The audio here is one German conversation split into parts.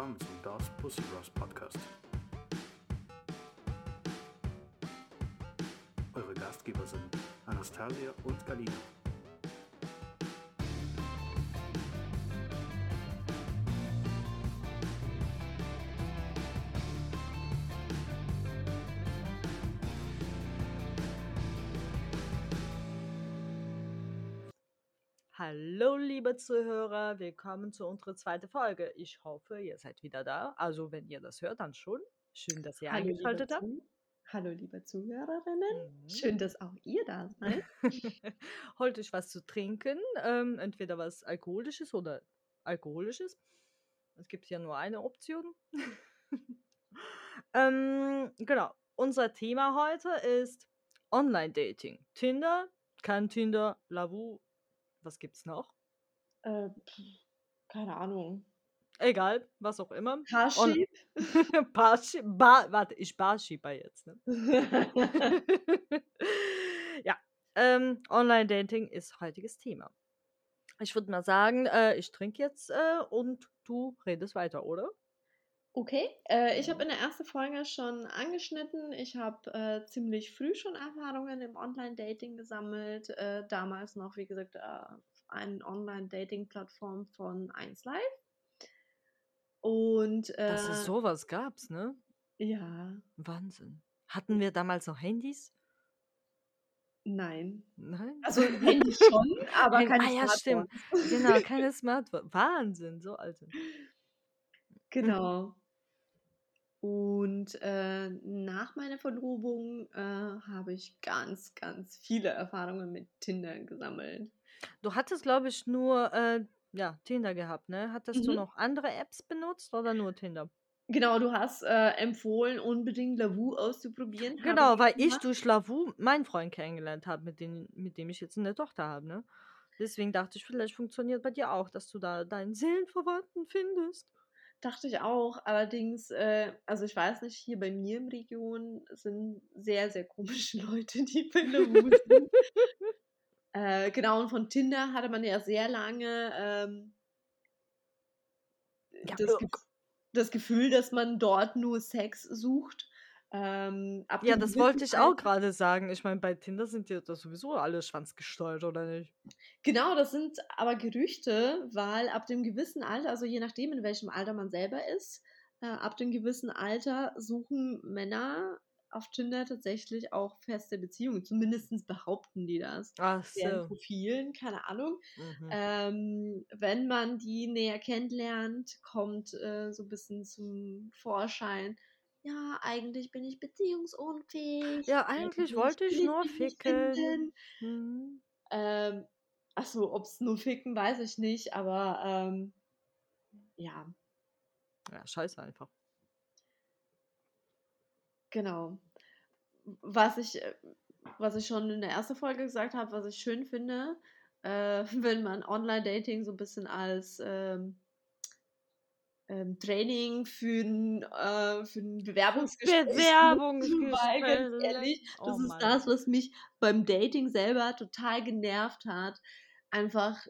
willkommen zum Das Pussy Ross Podcast. Eure Gastgeber sind Anastasia und Galina. Liebe Zuhörer, willkommen zu unserer zweiten Folge. Ich hoffe, ihr seid wieder da. Also, wenn ihr das hört, dann schon. Schön, dass ihr Hallo eingeschaltet habt. Hallo, liebe Zuhörerinnen. Mhm. Schön, dass auch ihr da seid. Holt euch was zu trinken, ähm, entweder was Alkoholisches oder Alkoholisches. Es gibt ja nur eine Option. ähm, genau, unser Thema heute ist Online-Dating. Tinder, kein Tinder, Lavu, was gibt's noch? Äh, keine Ahnung. Egal, was auch immer. Parship? Parship, ba warte, ich Barshipper jetzt, ne? ja, ähm, Online-Dating ist heutiges Thema. Ich würde mal sagen, äh, ich trinke jetzt äh, und du redest weiter, oder? okay, äh, ich habe in der ersten Folge schon angeschnitten. Ich habe äh, ziemlich früh schon Erfahrungen im Online-Dating gesammelt. Äh, damals noch, wie gesagt, äh, eine Online-Dating-Plattform von 1Live. Und Dass es äh, sowas gab's, ne? ja, Wahnsinn. Hatten wir damals noch Handys? nein. Nein? Also Handy schon, aber keine ah ja, stimmt. Smartphones. Genau, keine Smartphone. Wahnsinn, so alte. Mhm. Genau. Und äh, nach meiner Verlobung äh, habe ich ganz, ganz viele Erfahrungen mit Tinder gesammelt. Du hattest, glaube ich, nur äh, ja, Tinder gehabt, ne? Hattest du Mhm. noch andere Apps benutzt oder nur Tinder? Genau, du hast äh, empfohlen, unbedingt Lavu auszuprobieren. Genau, weil ich gemacht. durch Lavu meinen Freund kennengelernt habe, mit dem, mit dem ich jetzt eine Tochter habe, ne? Deswegen dachte ich, vielleicht funktioniert bei dir auch, dass du da deinen Seelenverwandten findest. Dachte ich auch. Allerdings, äh, also ich weiß nicht, hier bei mir im Region sind sehr, sehr komische Leute, die bei Lavu sind. äh, genau, und von Tinder hatte man ja sehr lange ähm, Ja, das, äh, Gef das Gefühl, dass man dort nur Sex sucht. Ähm, ab ja, das wollte ich auch gerade sagen. Ich meine, bei Tinder sind ja sowieso alle schwanzgesteuert, oder nicht? Genau, das sind aber Gerüchte, weil ab dem gewissen Alter, also je nachdem, in welchem Alter man selber ist, äh, ab dem gewissen Alter suchen Männer auf Tinder tatsächlich auch feste Beziehungen. Zumindest behaupten die das. Ach Deren so. Profilen, keine Ahnung. Mhm. Ähm, wenn man die näher kennenlernt, kommt äh, so ein bisschen zum Vorschein. Ja, eigentlich bin ich beziehungsunfähig. Ja, eigentlich Eigentlich wollte ich nur ficken. Mhm. Ähm, achso, ob es nur ficken, weiß ich nicht, aber ähm, ja, Ja, scheiße einfach. Genau. Was ich, äh, was ich schon in der ersten Folge gesagt habe, was ich schön finde, äh, wenn man Online-Dating so ein bisschen als ähm, ähm, Training für ein, äh, für ein Bewerbungsgespräch weil ganz Bewerbungsgespräch. ehrlich, das Oh ist Mann. das, was mich beim Dating selber total genervt hat. Einfach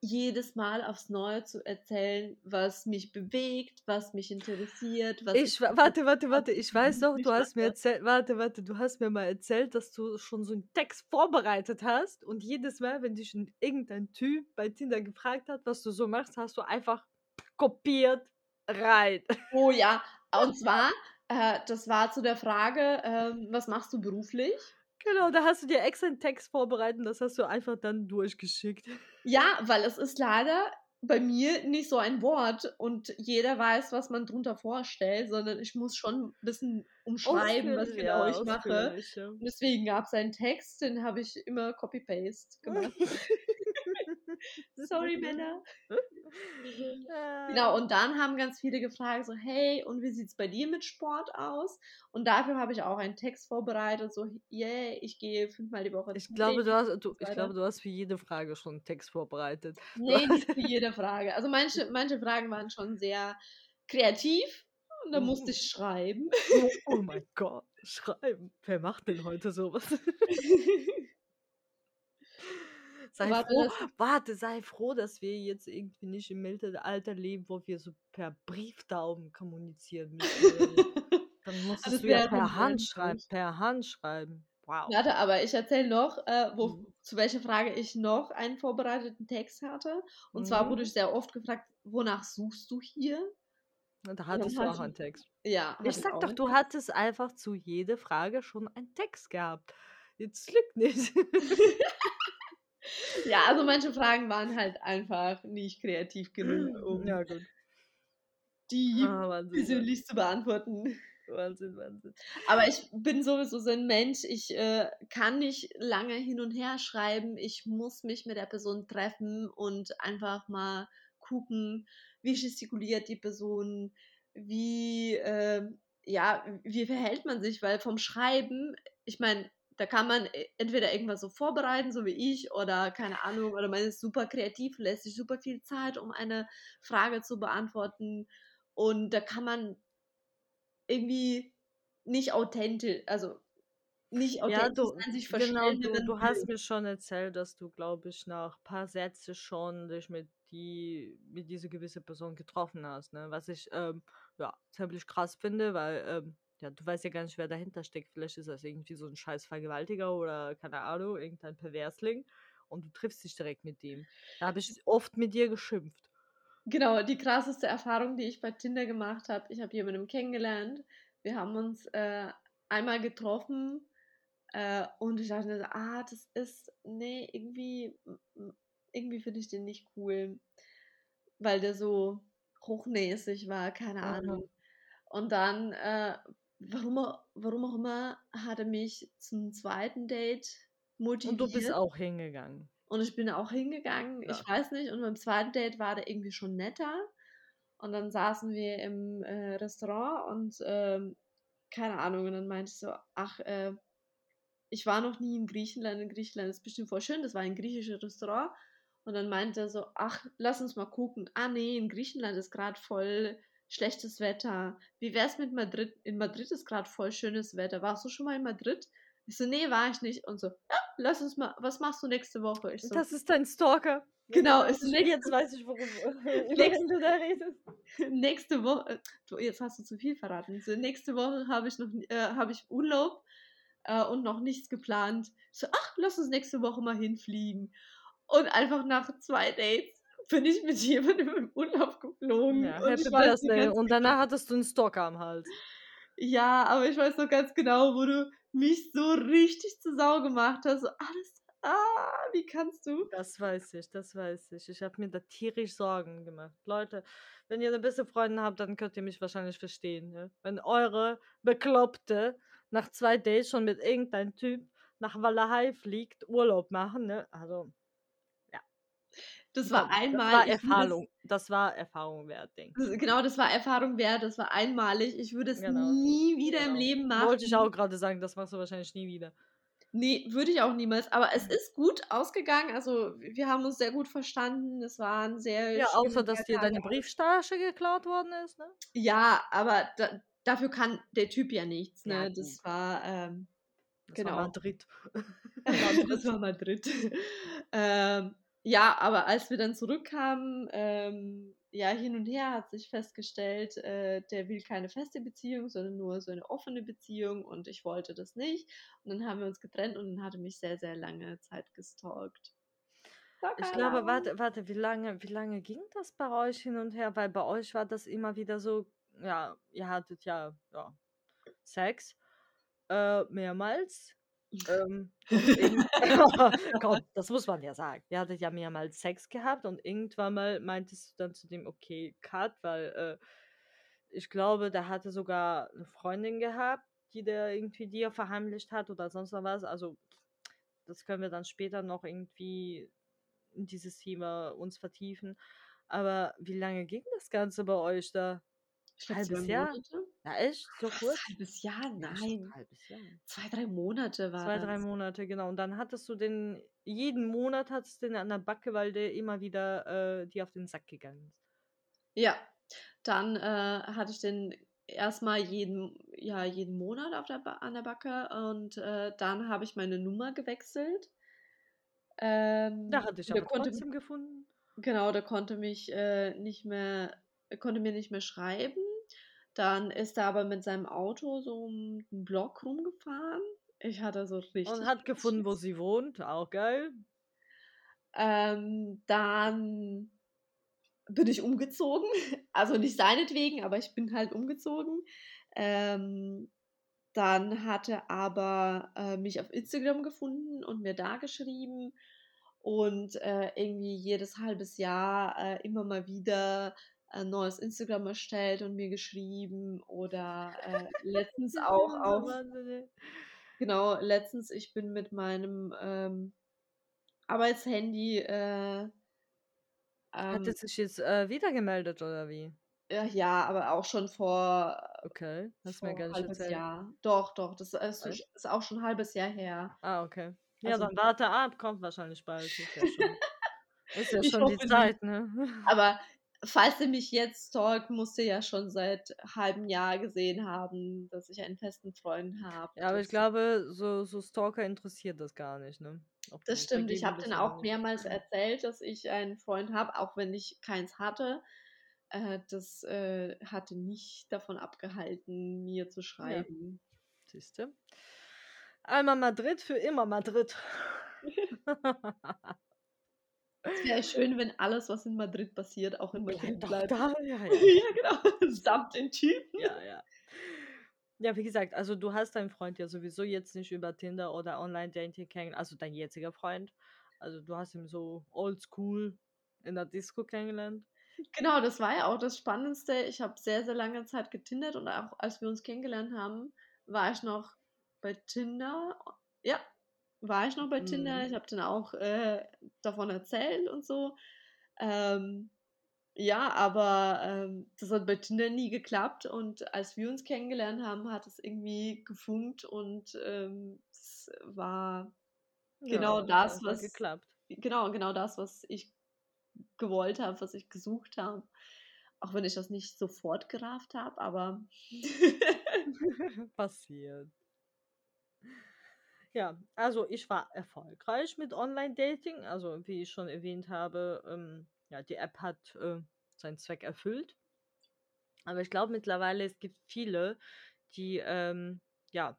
jedes Mal aufs Neue zu erzählen, was mich bewegt, was mich interessiert, was Ich, wa- warte, warte, warte, ich weiß doch, du hast mir erzählt, warte, warte, du hast mir mal erzählt, dass du schon so einen Text vorbereitet hast und jedes Mal, wenn dich ein- irgendein Typ bei Tinder gefragt hat, was du so machst, hast du einfach kopiert rein. Oh ja, und zwar, äh, das war zu der Frage, ähm, was machst du beruflich? Genau, da hast du dir extra einen Text vorbereitet und das hast du einfach dann durchgeschickt. Ja, weil es ist leider bei mir nicht so ein Wort und jeder weiß, was man drunter vorstellt, sondern ich muss schon ein bisschen umschreiben, was genau ja, ich mache. ja. Deswegen gab es einen Text, den habe ich immer Copy-Paste gemacht. Sorry, Männer. Genau, Äh, und dann haben ganz viele gefragt, so, hey, und wie sieht's bei dir mit Sport aus? Und dafür habe ich auch einen Text vorbereitet, so, yeah, ich gehe fünfmal die Woche Ich glaube, du hast, du, ich glaube, du hast für jede Frage schon einen Text vorbereitet. Nee, nicht für jede Frage. Also manche, manche Fragen waren schon sehr kreativ und da musste ich schreiben. oh, oh mein Gott, schreiben. Wer macht denn heute sowas? Sei Warte, froh, warte, sei froh, dass wir jetzt irgendwie nicht im Mittelalter leben, wo wir so per Brieftauben kommunizieren müssen. Dann musstest das du ja wäre per Hand schreiben, per Hand schreiben. Wow. Warte, aber ich erzähle noch, äh, wo, Mhm. zu welcher Frage ich noch einen vorbereiteten Text hatte. Und zwar wurde Mhm. ich sehr oft gefragt, wonach suchst du hier? Und da hattest du auch ich, einen Text. ja, Ich ich sag auch doch, du hattest einfach zu jeder Frage schon einen Text gehabt. Jetzt lügt nicht. Ja, also manche Fragen waren halt einfach nicht kreativ genug, um ja, gut. die Ah, persönlich zu beantworten. Wahnsinn, Wahnsinn. Aber ich bin sowieso so ein Mensch, ich äh, kann nicht lange hin und her schreiben. Ich muss mich mit der Person treffen und einfach mal gucken, wie gestikuliert die Person, wie, äh, ja, wie verhält man sich, weil vom Schreiben, ich meine, da kann man e- entweder irgendwas so vorbereiten, so wie ich, oder keine Ahnung, oder man ist super kreativ, lässt sich super viel Zeit, um eine Frage zu beantworten. Und da kann man irgendwie nicht authentisch, also nicht Ja, authentisch du, sein, sich genau, verstellen, du, wenn du man hast mir schon erzählt, dass du, glaube ich, nach ein paar Sätzen schon dich mit die, mit dieser gewissen Person getroffen hast, ne? Was ich, ähm, ja, ziemlich krass finde, weil, ähm, ja, du weißt ja gar nicht, wer dahinter steckt. Vielleicht ist das irgendwie so ein scheiß Vergewaltiger oder, keine Ahnung, irgendein Perversling und du triffst dich direkt mit dem. Da habe ich oft mit dir geschimpft. Genau, die krasseste Erfahrung, die ich bei Tinder gemacht habe, ich habe jemanden kennengelernt. Wir haben uns äh, einmal getroffen äh, und ich dachte, ah, das ist, nee, irgendwie, irgendwie finde ich den nicht cool, weil der so hochnäsig war, keine Mhm. Ahnung. Und dann, äh, warum, warum auch immer, hat er mich zum zweiten Date Und du bist motiviert. auch hingegangen. Und ich bin auch hingegangen, Ja. ich weiß nicht, und beim zweiten Date war der irgendwie schon netter. Und dann saßen wir im äh, Restaurant und ähm, keine Ahnung, und dann meinte ich so, ach, äh, ich war noch nie in Griechenland. In Griechenland ist bestimmt voll schön, das war ein griechisches Restaurant. Und dann meinte er so, ach, lass uns mal gucken. Ah nee, in Griechenland ist gerade voll schlechtes Wetter. Wie wär's mit Madrid? In Madrid ist gerade voll schönes Wetter. Warst du schon mal in Madrid? Ich so, nee, war ich nicht. Und so, ja, lass uns mal, was machst du nächste Woche? Ich so, Das ist dein Stalker. Genau, Jetzt, ist nächste- jetzt weiß ich, worum, Nächste- du da redest. nächste Woche, du, jetzt hast du zu viel verraten. So, nächste Woche habe ich noch, äh, habe ich Urlaub äh, und noch nichts geplant. So, ach, lass uns nächste Woche mal hinfliegen. Und einfach nach zwei Dates bin ich mit jemandem im Urlaub geflogen. Ja, und Happy Birthday. Und danach hattest du einen Stalker am Hals. ja, aber ich weiß noch ganz genau, wo du mich so richtig zu Sau gemacht hast. So, alles, ah, wie kannst du? Das weiß ich, das weiß ich. Ich habe mir da tierisch Sorgen gemacht. Leute, wenn ihr eine beste Freundin habt, dann könnt ihr mich wahrscheinlich verstehen. Ne? Wenn eure Bekloppte nach zwei Dates schon mit irgendeinem Typ nach Walachei fliegt, Urlaub machen, ne? Also, Das war komm, einmal. das war ich Erfahrung. Das war Erfahrung wert, Ding. Das, genau, das war Erfahrung wert, das war einmalig. Ich würde es Genau. nie wieder im Genau. Leben machen. Wollte ich auch gerade sagen, das machst du wahrscheinlich nie wieder. Nee, würde ich auch niemals. Aber es ist gut ausgegangen. Also, wir haben uns sehr gut verstanden. Es war ein sehr. Ja, außer dass dir deine Brieftasche geklaut worden ist, ne? Ja, aber da, dafür kann der Typ ja nichts. Ne? Ja, das war. Ähm, Das Genau. war Madrid. das war Madrid. ähm, ja, aber als wir dann zurückkamen, ähm, ja, hin und her hat sich festgestellt, äh, der will keine feste Beziehung, sondern nur so eine offene Beziehung und ich wollte das nicht. Und dann haben wir uns getrennt und dann hatte mich sehr, sehr lange Zeit gestalkt. Ich glaube, warte, warte, wie lange, wie lange ging das bei euch hin und her? Weil bei euch war das immer wieder so, ja, ihr hattet ja, ja Sex äh, mehrmals. Ähm, Komm, das muss man ja sagen. Ihr hattet ja mehrmals Sex gehabt und irgendwann mal meintest du dann zu dem, okay, Cut, weil äh, ich glaube, der hatte sogar eine Freundin gehabt, die der irgendwie dir verheimlicht hat oder sonst noch was. Also, das können wir dann später noch irgendwie in dieses Thema uns vertiefen. Aber wie lange ging das Ganze bei euch da? halbes Jahr? Monate? Ja, echt? So kurz? halbes Jahr? Nein. ein halbes Jahr. Zwei, drei Monate war Zwei, das. drei Monate, genau. Und dann hattest du den, jeden Monat hattest du den an der Backe, weil der immer wieder äh, dir auf den Sack gegangen ist. Ja, dann äh, hatte ich den erstmal jeden, ja, jeden Monat auf der ba an der Backe und äh, dann habe ich meine Nummer gewechselt. Ähm, Da hatte ich aber konnte, trotzdem gefunden. genau, der konnte mich äh, nicht mehr, konnte mir nicht mehr schreiben. Dann ist er aber mit seinem Auto so um den Block rumgefahren. Ich hatte so richtig. Und hat gefunden, wo sie wohnt. Auch geil. Ähm, dann bin ich umgezogen. Also nicht seinetwegen, aber ich bin halt umgezogen. Ähm, dann hat er aber äh, mich auf Instagram gefunden und mir da geschrieben und äh, irgendwie jedes halbes Jahr äh, immer mal wieder ein neues Instagram erstellt und mir geschrieben oder äh, letztens auch auf genau letztens ich bin mit meinem ähm, Arbeitshandy äh, Hat ähm, er sich jetzt äh, wieder gemeldet oder wie? ja, ja, aber auch schon vor Okay, hast du mir vor gar nicht halbes erzählt. Jahr. Doch, doch, das ist, ist auch schon ein halbes Jahr her. Ah, okay. Ja, Also dann warte ab, kommt wahrscheinlich bald. Ist ja schon, ist ja schon die hoffe nicht. Zeit, ne? Aber falls ihr mich jetzt stalkt, musst ihr ja schon seit halbem Jahr gesehen haben, dass ich einen festen Freund habe. Ja, aber ich glaube, so, so Stalker interessiert das gar nicht, ne? Ob Das stimmt. Ich habe dann auch mehrmals erzählt, dass ich einen Freund habe, auch wenn ich keins hatte. Äh, das äh, hatte nicht davon abgehalten, mir zu schreiben. Siehst du? Einmal Madrid für immer Madrid. Es wäre schön, wenn alles, was in Madrid passiert, auch in Madrid Bleib doch bleibt. da. Ja, ja. ja, genau. Samt den Typen. ja, ja. Ja, wie gesagt, also du hast deinen Freund ja sowieso jetzt nicht über Tinder oder Online-Dating kennengelernt, also dein jetziger Freund. Also du hast ihn so oldschool in der Disco kennengelernt. Genau, das war ja auch das Spannendste. Ich habe sehr, sehr lange Zeit getindert und auch als wir uns kennengelernt haben, war ich noch bei Tinder. Ja, war ich noch bei Tinder. Mhm. Ich habe dann auch äh, davon erzählt und so. Ähm, ja, aber ähm, das hat bei Tinder nie geklappt und als wir uns kennengelernt haben, hat es irgendwie gefunkt und ähm, es war Genau Ja, das, was- geklappt. genau, genau das, was ich gewollt habe, was ich gesucht habe. Auch wenn ich das nicht sofort gerafft habe, aber Passiert. Ja, also ich war erfolgreich mit Online-Dating. Also wie ich schon erwähnt habe, ähm, ja, die App hat äh, seinen Zweck erfüllt. Aber ich glaube mittlerweile, es gibt viele, die ähm, ja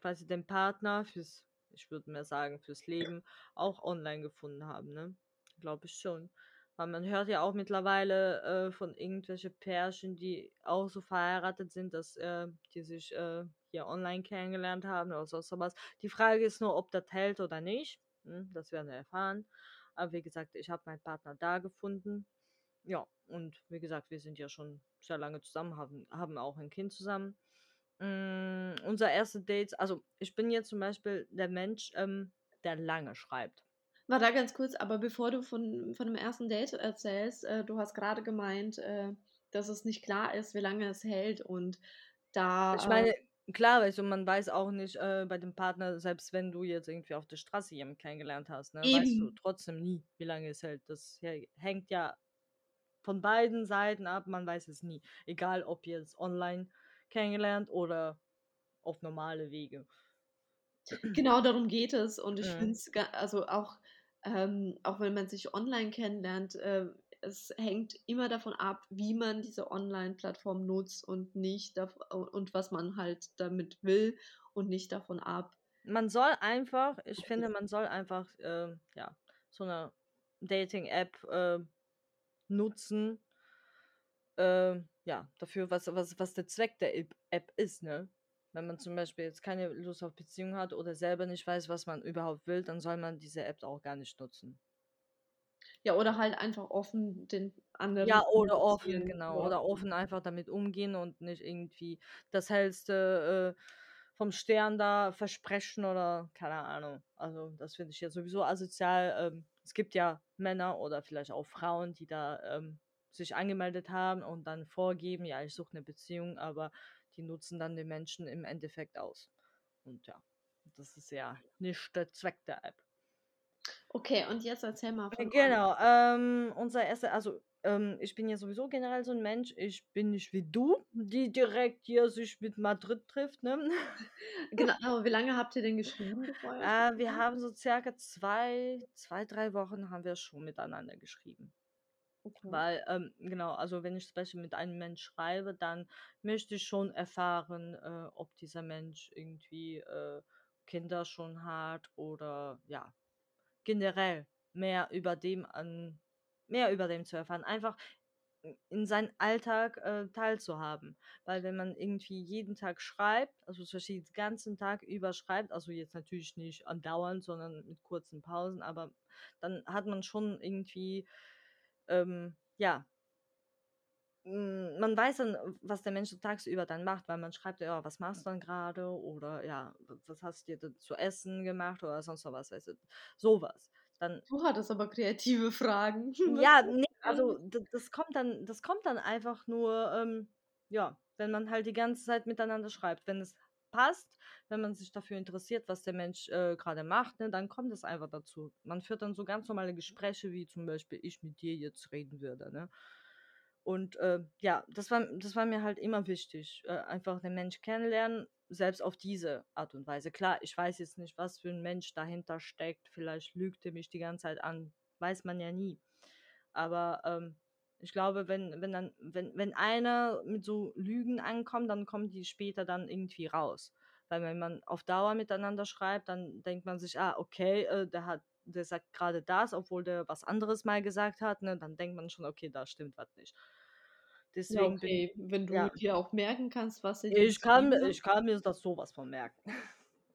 quasi den Partner fürs, ich würde mal sagen, fürs Leben auch online gefunden haben, ne? Glaube ich schon. Weil man hört ja auch mittlerweile äh, von irgendwelchen Pärchen, die auch so verheiratet sind, dass äh, die sich äh, hier online kennengelernt haben oder so sowas. Die Frage ist nur, ob das hält oder nicht. Hm, das werden wir erfahren. Aber wie gesagt, ich habe meinen Partner da gefunden. Ja, und wie gesagt, wir sind ja schon sehr lange zusammen, haben, haben auch ein Kind zusammen. Mm, unser erste Date, also ich bin jetzt zum Beispiel der Mensch, ähm, der lange schreibt. war da ganz kurz, aber bevor du von, von dem ersten Date erzählst, äh, du hast gerade gemeint, äh, dass es nicht klar ist, wie lange es hält und da Ich äh, meine, klar, du, man weiß auch nicht äh, bei dem Partner, selbst wenn du jetzt irgendwie auf der Straße jemanden kennengelernt hast, ne, weißt du trotzdem nie, wie lange es hält. Das hä- hängt ja von beiden Seiten ab, man weiß es nie. Egal, ob jetzt online kennengelernt oder auf normale Wege. Genau darum geht es und ich Mhm. finde es, also auch, ähm, auch wenn man sich online kennenlernt, äh, es hängt immer davon ab, wie man diese Online-Plattform nutzt und nicht und was man halt damit will und nicht davon ab. Man soll einfach, ich finde, man soll einfach, äh, ja, so eine Dating-App äh, nutzen, äh, ja, dafür, was, was, was der Zweck der App- App ist, ne? Wenn man zum Beispiel jetzt keine Lust auf Beziehung hat oder selber nicht weiß, was man überhaupt will, dann soll man diese App auch gar nicht nutzen. Ja, oder halt einfach offen den anderen Ja, oder offen, genau. ja. Oder offen einfach damit umgehen und nicht irgendwie das Hellste äh, vom Stern da versprechen oder keine Ahnung. Also das finde ich ja sowieso asozial. Ähm, es gibt ja Männer oder vielleicht auch Frauen, die da ähm, sich angemeldet haben und dann vorgeben, ja, ich suche eine Beziehung, aber die nutzen dann den Menschen im Endeffekt aus. Und ja, das ist ja nicht der Zweck der App. Okay, und jetzt erzähl mal Äh, von Genau, ähm, unser erster, also ähm, ich bin ja sowieso generell so ein Mensch. Ich bin nicht wie du, die direkt hier sich mit Madrid trifft, ne? Genau, aber wie lange habt ihr denn geschrieben, Äh, wir haben so circa 2 2, 3 Wochen haben wir schon miteinander geschrieben. Okay. Weil, ähm, genau, also wenn ich zum Beispiel mit einem Mensch schreibe, dann möchte ich schon erfahren, äh, ob dieser Mensch irgendwie äh, Kinder schon hat oder ja, generell mehr über dem an, mehr über dem zu erfahren. Einfach in in seinen Alltag äh, teilzuhaben. Weil wenn man irgendwie jeden Tag schreibt, also den ganzen Tag über schreibt, also jetzt natürlich nicht andauernd, sondern mit kurzen Pausen, aber dann hat man schon irgendwie, ähm, ja, man weiß dann, was der Mensch tagsüber dann macht, weil man schreibt ja, was machst du dann gerade oder ja, was hast du dir denn zu essen gemacht oder sonst noch was, weißt du, sowas. Dann Du hattest aber kreative Fragen. Ja, ne, das? also das kommt dann das kommt dann einfach nur, ähm, ja, wenn man halt die ganze Zeit miteinander schreibt. Wenn es passt, wenn man sich dafür interessiert, was der Mensch, äh, grade macht, ne, dann kommt es einfach dazu. Man führt dann so ganz normale Gespräche, wie zum Beispiel ich mit dir jetzt reden würde, ne? Und, äh, ja, das war das war mir halt immer wichtig, äh, einfach den Mensch kennenlernen, selbst auf diese Art und Weise. Klar, ich weiß jetzt nicht, was für ein Mensch dahinter steckt. Vielleicht lügt er mich die ganze Zeit an, weiß man ja nie. Aber, ähm, ich glaube, wenn wenn dann wenn wenn einer mit so Lügen ankommt, dann kommen die später dann irgendwie raus. Weil wenn man auf Dauer miteinander schreibt, dann denkt man sich: „Ah, okay, äh, der hat der sagt gerade das, obwohl der was anderes mal gesagt hat“, ne? Dann denkt man schon: „Okay, da stimmt was nicht.“ Ja, Deswegen bin okay, wenn du ja. dir auch merken kannst, was dir Ich kann mir ich kann mir das so was von merken.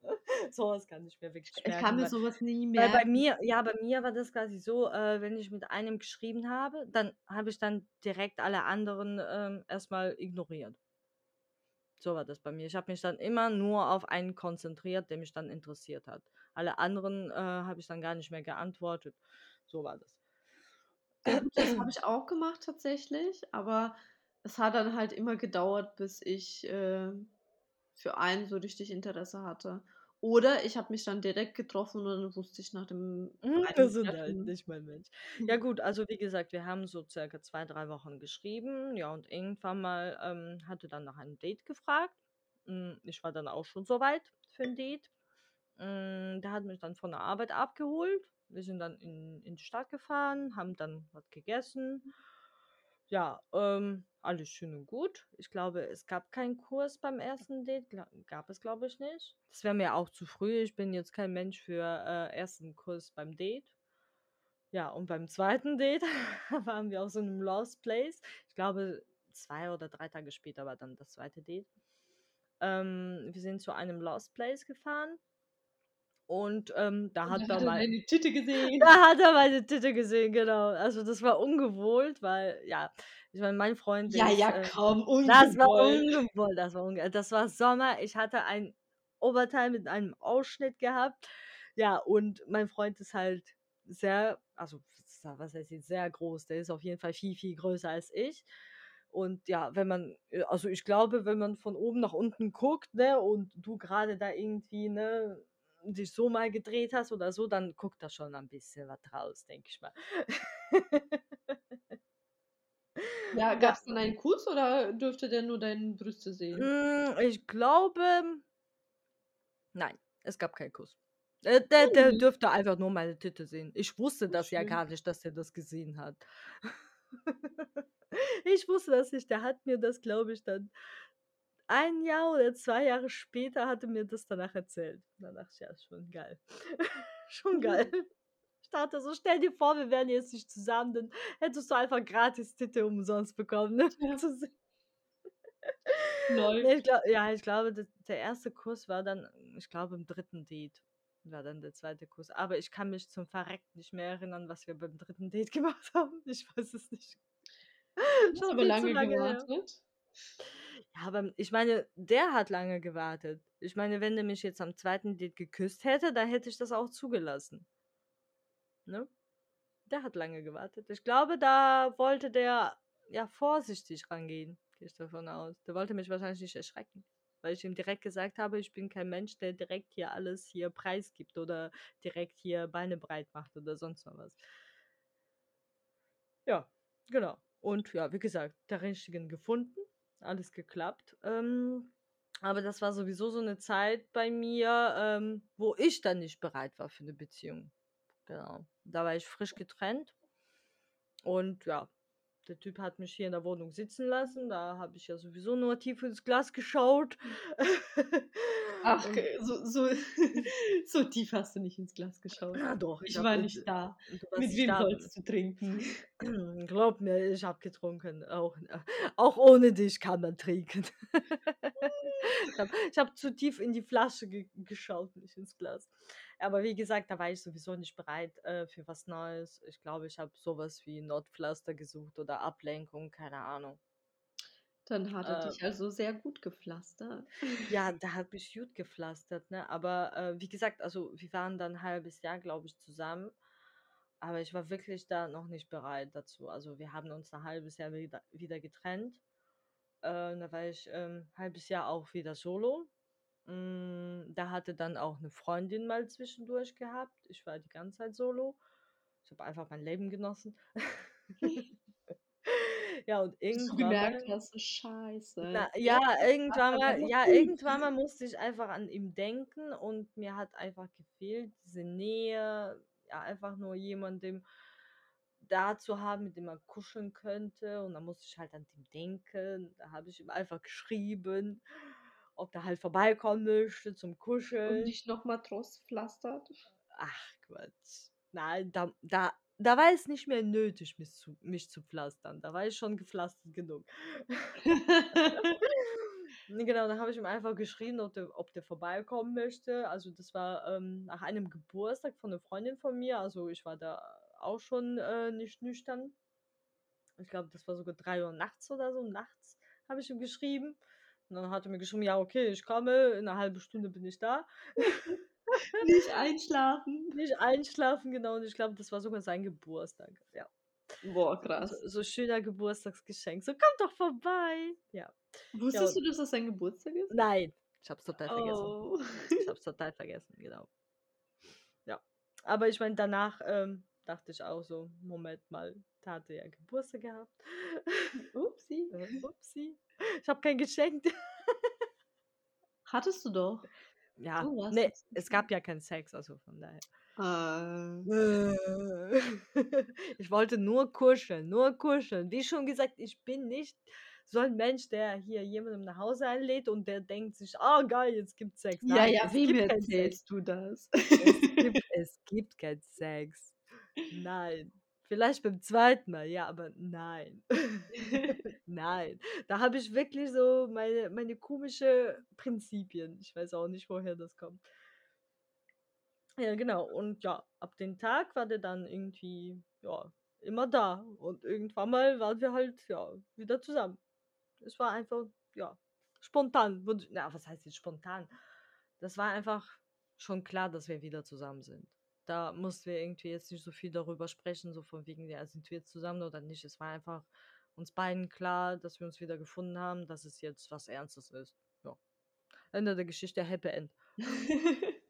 So was kann ich mir wirklich Ich kann merken, mir weil so was nie weil bei merken. mir ja, bei mir war das quasi so, äh, wenn ich mit einem geschrieben habe, dann habe ich dann direkt alle anderen, ähm, erst mal ignoriert. So war das bei mir. Ich habe mich dann immer nur auf einen konzentriert, der mich dann interessiert hat. Alle anderen, äh, habe ich dann gar nicht mehr geantwortet. So war das. Ja das habe ich auch gemacht tatsächlich, aber es hat dann halt immer gedauert, bis ich, äh, für einen so richtig Interesse hatte. Oder ich habe mich dann direkt getroffen und dann wusste ich nach dem Hm, wir sind halt nicht mein Mensch. Ja gut, also wie gesagt, wir haben so circa 2, 3 Wochen geschrieben, ja, und irgendwann mal, ähm, hat er dann nach einem Date gefragt. Hm, ich war dann auch schon so weit für 'n Date. Hm, der hat mich dann von der Arbeit abgeholt. Wir sind dann in in die Stadt gefahren, haben dann was gegessen. Ja, ähm, alles schön und gut. Ich glaube, es gab keinen Kurs beim ersten Date, gab es, glaube ich, nicht. Das wäre mir auch zu früh. Ich bin jetzt kein Mensch für, äh, 1. Kurs beim Date. Ja, und beim zweiten Date waren wir auf so 'nem Lost Place. Ich glaube, 2 oder 3 Tage später war dann das zweite Date. Ähm, wir sind zu einem Lost Place gefahren und, ähm, da Und hat er hat mal deine Titte gesehen. da hat er meine Titte gesehen, genau. Also, das war ungewohnt, weil ja, ich meine, mein Freund, Ja, ist, ja, äh komm, das war ungewollt. ungewollt, das war unge das war Sommer. Ich hatte ein Oberteil mit einem Ausschnitt gehabt. Ja, und mein Freund ist halt sehr also, was heißt jetzt sehr groß, der ist auf jeden Fall viel, viel größer als ich. Und ja, wenn man äh, also, ich glaube, wenn man von oben nach unten guckt, ne, und du grade da irgendwie, ne, dich so mal gedreht hast oder so, dann guckt da schon ein bisschen was raus, denke ich mal. Ja, Ja. gab's dann einen Kuss oder durfte der nur deine Brüste sehen? Hm, ich glaube nein, es gab keinen Kuss. Äh, der der Hm. dürfte einfach nur meine Titte sehen. Ich wusste Ach das ja schön. gar nicht, dass er das gesehen hat. Ich wusste das nicht. Der hat mir das, glaube ich, dann 1 Jahr oder 2 Jahre später hat er mir das danach erzählt. Da dachte ich: „Ja, schon geil.“ Schon geil. Ich dachte so: „Stell dir vor, wir wären jetzt nicht zusammen, dann hättest du einfach gratis Titte umsonst bekommen, ne, Ja. zu se“ Läuft. Ne, ich glau ja, ich glaube, der erste Kuss war dann ich glaube, im 3. Date war dann der zweite Kuss. Aber ich kann mich zum Verrecken nicht mehr erinnern, was wir beim 3. Date gemacht haben. Ich weiß es nicht. Viel zu lange lange her. Ja, aber ich meine, der hat lange gewartet. Ich meine, wenn der mich jetzt am 2. Date geküsst hätte, dann hätte ich das auch zugelassen. Ne? Der hat lange gewartet. Ich glaube, da wollte der, ja, vorsichtig rangehen, gehe ich davon aus. Der wollte mich wahrscheinlich nicht erschrecken, weil ich ihm direkt gesagt habe, ich bin kein Mensch, der direkt hier alles hier preisgibt oder direkt hier Beine breit macht oder sonst noch was. Ja. genau. Und ja, wie gesagt, der Richtigen gefunden, alles geklappt. Ähm, aber das war sowieso so eine Zeit bei mir, ähm, wo ich dann nicht bereit war für eine Beziehung. Genau. Da war ich frisch getrennt. Und ja, der Typ hat mich hier in der Wohnung sitzen lassen. Da habe ich ja sowieso nur tief ins Glas geschaut. Ach, so, so, so tief hast du nicht ins Glas geschaut. ja, doch, ich Ich war nicht da. Mit wem da. sollst du trinken? Glaub mir, ich habe getrunken. Auch, auch ohne dich kann man trinken. ich habe hab zu tief in die Flasche ge geschaut, nicht ins Glas. Aber wie gesagt, da war ich sowieso nicht bereit äh, für was Neues. Ich glaube, ich habe sowas wie Notpflaster gesucht oder Ablenkung, keine Ahnung. Dann hat er Äh, dich also sehr gut gepflastert. ja, da habe ich gut gepflastert, ne? Aber äh, wie gesagt, also wir waren dann ein halbes Jahr, glaube ich, zusammen. Aber ich war wirklich da noch nicht bereit dazu. Also wir haben uns ein halbes Jahr wieder, wieder getrennt. Äh, da war ich ähm, ein halbes Jahr auch wieder solo. Mm, da hatte dann auch eine Freundin mal zwischendurch gehabt. Ich war die ganze Zeit solo. Ich habe einfach mein Leben genossen. ja, und Bis du irgendwann gemerkt hast, scheiße. Na, ja, irgendwann mal, ja, irgendwann mal musste ich einfach an ihm denken und mir hat einfach gefehlt, diese Nähe, ja, einfach nur jemandem da zu haben, mit dem man kuscheln könnte. Und dann musste ich halt an ihn denken. Da habe ich ihm einfach geschrieben, ob der halt vorbeikommen möchte zum Und Kuscheln. dich nochmal Trost pflastert. Ach, Quatsch. Nein, da, da, da war es nicht mehr nötig, mich zu, mich zu pflastern. Da war ich schon gepflastert genug. Ne, genau, dann habe ich ihm einfach geschrieben, ob der, ob der vorbeikommen möchte. Also das war ähm, nach einem Geburtstag von einer Freundin von mir. Also ich war da auch schon äh, nicht nüchtern. Ich glaube, das war sogar drei Uhr nachts oder so. Nachts habe ich ihm geschrieben. Und dann hat er mir geschrieben, ja, okay, ich komme, in einer halben Stunde bin ich da. Nicht einschlafen. Nicht einschlafen, genau. Und ich glaube, das war sogar sein Geburtstag. Ja. Boah, So, krass. so schöner Geburtstagsgeschenk. So, komm doch vorbei. Ja. Ja, Wusstest und du, dass das sein Geburtstag ist? nein, ich hab's total vergessen. Oh. Ich hab's total vergessen, genau. Ja. Aber ich meine, danach ähm, dachte ich auch so, Moment mal, da hatte ja Geburtstag gehabt. Upsi. Äh, Upsi. Ich habe kein Geschenk. Hattest du doch. Ja, warst nee, es gab ja keinen Sex, also von daher. Äh, Ich wollte nur kuscheln, nur kuscheln. Wie schon gesagt, ich bin nicht so ein Mensch, der hier jemandem nach Hause einlädt und der denkt sich, oh geil, jetzt gibt's Sex. ja, Nein, ja, wem keinen Sex. erzählst du das? Es gibt, es gibt keinen Sex. Nein. Vielleicht beim zweiten Mal, ja, aber nein. nein. Da habe ich wirklich so meine, meine komische Prinzipien. Ich weiß auch nicht, woher das kommt. Ja, genau. Und ja, ab dem Tag war der dann irgendwie, ja, immer da. Und irgendwann mal waren wir halt, ja, wieder zusammen. Es war einfach, ja, spontan. Na, was heißt jetzt spontan? Das war einfach schon klar, dass wir wieder zusammen sind. Da mussten wir irgendwie jetzt nicht so viel darüber sprechen, so von wegen, ja, sind wir jetzt zusammen oder nicht. Es war einfach uns beiden klar, dass wir uns wieder gefunden haben, dass es jetzt was Ernstes ist. Ja. Ende der Geschichte, Happy End.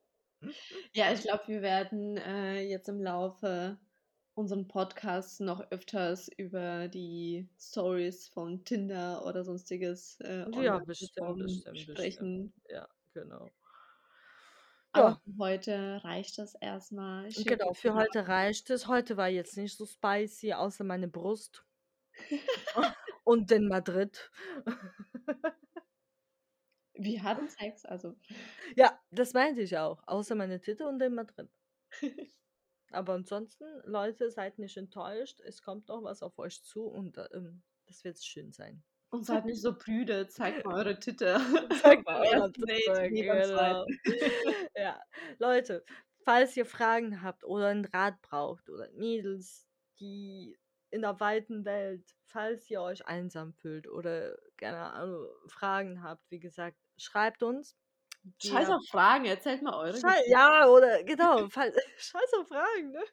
ja, ich glaube, wir werden äh, jetzt im Laufe unseren Podcasts noch öfters über die Stories von Tinder oder sonstiges äh, Ja, bestimmt, bestimmt, bestimmt. sprechen. Ja, genau. Aber Ja. heute reicht das erstmal. Schön, Genau, für heute reicht es. Heute war jetzt nicht so spicy, außer meine Brust. Und in Madrid. Wir hatten Sex, also. Ja, das meinte ich auch. Außer meine Titte und in Madrid. Aber ansonsten, Leute, seid nicht enttäuscht. Es kommt noch was auf euch zu und äh, ähm, das wird schön sein. Und seid nicht so prüde, zeigt mal eure Titte. Zeigt mal Date, Titte, genau. ja, Leute, falls ihr Fragen habt oder einen Rat braucht oder Mädels, die in der weiten Welt, falls ihr euch einsam fühlt oder Ahnung, Fragen habt, wie gesagt, schreibt uns. Scheiß auf Fragen, erzählt mal eure Schei Geschichte. ja, oder genau, fall scheiß auf Fragen, ne?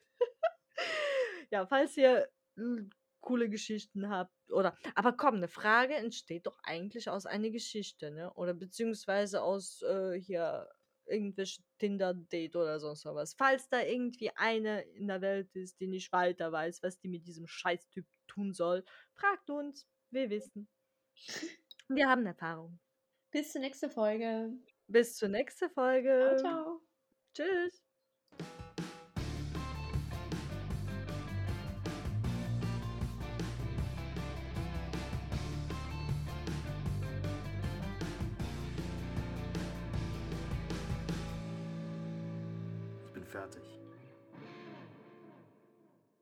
ja, falls ihr mm, coole Geschichten habt oder aber komm, eine Frage entsteht doch eigentlich aus einer Geschichte, ne? Oder beziehungsweise aus äh, hier irgendwelche Tinder-Date oder sonst was. Falls da irgendwie eine in der Welt ist, die nicht weiter weiß, was die mit diesem Scheißtyp tun soll. Fragt uns, wir wissen. Wir haben Erfahrung. Bis zur nächsten Folge. Bis zur nächsten Folge. Ciao, ciao. Tschüss.